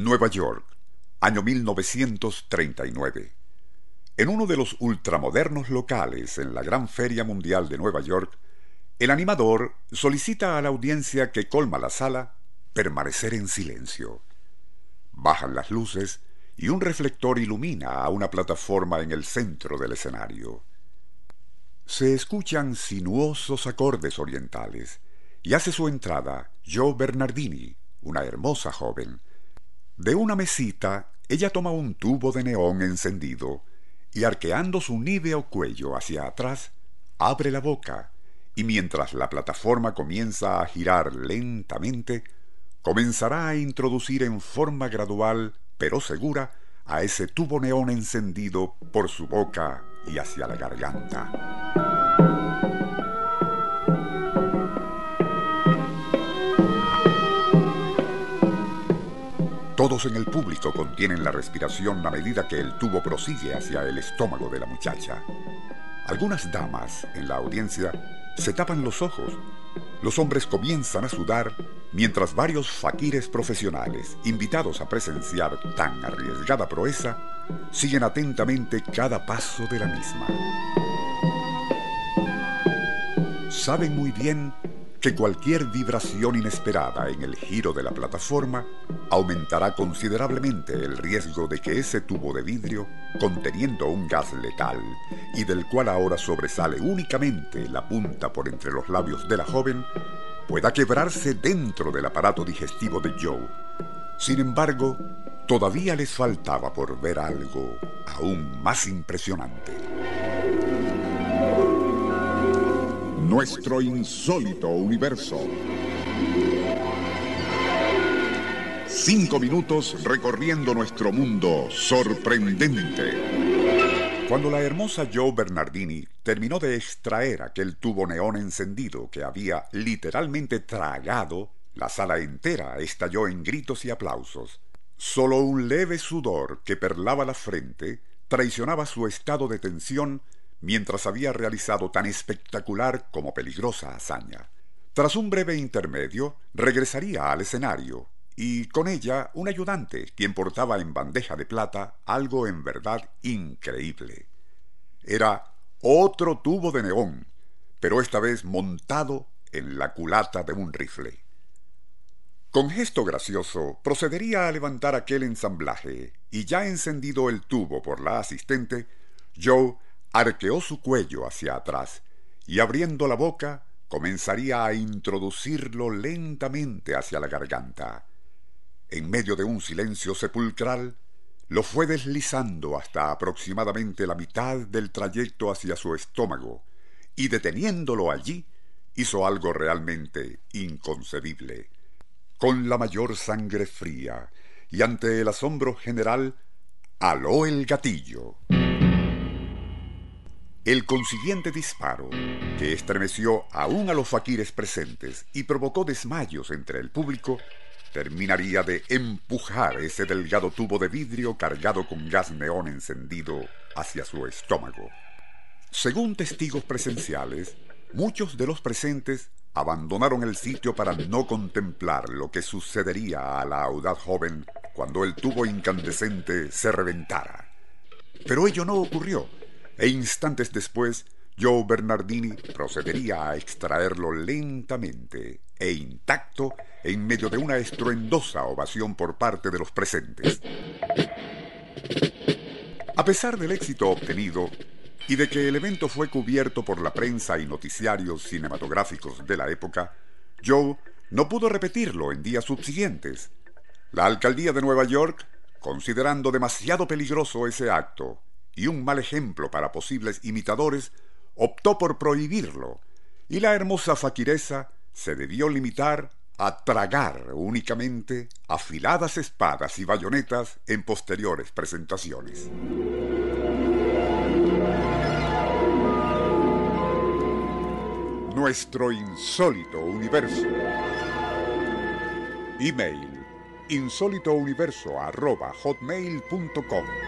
Nueva York, año 1939. En uno de los ultramodernos locales en la Gran Feria Mundial de Nueva York, el animador solicita a la audiencia que colma la sala permanecer en silencio. Bajan las luces y un reflector ilumina a una plataforma en el centro del escenario. Se escuchan sinuosos acordes orientales y hace su entrada Joe Bernardini, una hermosa joven, de una mesita, ella toma un tubo de neón encendido y arqueando su níveo cuello hacia atrás, abre la boca y mientras la plataforma comienza a girar lentamente, comenzará a introducir en forma gradual pero segura a ese tubo neón encendido por su boca y hacia la garganta. Todos en el público contienen la respiración a medida que el tubo prosigue hacia el estómago de la muchacha. Algunas damas en la audiencia se tapan los ojos. Los hombres comienzan a sudar mientras varios faquires profesionales, invitados a presenciar tan arriesgada proeza, siguen atentamente cada paso de la misma. Saben muy bien que cualquier vibración inesperada en el giro de la plataforma aumentará considerablemente el riesgo de que ese tubo de vidrio, conteniendo un gas letal y del cual ahora sobresale únicamente la punta por entre los labios de la joven, pueda quebrarse dentro del aparato digestivo de Joe. Sin embargo, todavía les faltaba por ver algo aún más impresionante. Nuestro insólito universo. Cinco minutos recorriendo nuestro mundo sorprendente. Cuando la hermosa Joe Bernardini terminó de extraer aquel tubo neón encendido que había literalmente tragado, la sala entera estalló en gritos y aplausos. Solo un leve sudor que perlaba la frente traicionaba su estado de tensión mientras había realizado tan espectacular como peligrosa hazaña. Tras un breve intermedio, regresaría al escenario, y con ella un ayudante, quien portaba en bandeja de plata algo en verdad increíble. Era otro tubo de neón, pero esta vez montado en la culata de un rifle. Con gesto gracioso procedería a levantar aquel ensamblaje, y ya encendido el tubo por la asistente, Joe arqueó su cuello hacia atrás y abriendo la boca comenzaría a introducirlo lentamente hacia la garganta. En medio de un silencio sepulcral, lo fue deslizando hasta aproximadamente la mitad del trayecto hacia su estómago, y deteniéndolo allí, hizo algo realmente inconcebible. Con la mayor sangre fría, y ante el asombro general, aló el gatillo. El consiguiente disparo, que estremeció aún a los faquires presentes y provocó desmayos entre el público, terminaría de empujar ese delgado tubo de vidrio cargado con gas neón encendido hacia su estómago. Según testigos presenciales, muchos de los presentes abandonaron el sitio para no contemplar lo que sucedería a la audaz joven cuando el tubo incandescente se reventara. Pero ello no ocurrió e instantes después Joe Bernardini procedería a extraerlo lentamente e intacto en medio de una estruendosa ovación por parte de los presentes. A pesar del éxito obtenido y de que el evento fue cubierto por la prensa y noticiarios cinematográficos de la época, Joe no pudo repetirlo en días subsiguientes. La alcaldía de Nueva York, considerando demasiado peligroso ese acto y un mal ejemplo para posibles imitadores, optó por prohibirlo, y la hermosa faquiresa se debió limitar a tragar únicamente afiladas espadas y bayonetas en posteriores presentaciones. Nuestro insólito universo. Email insólitouniverso.hotmail.com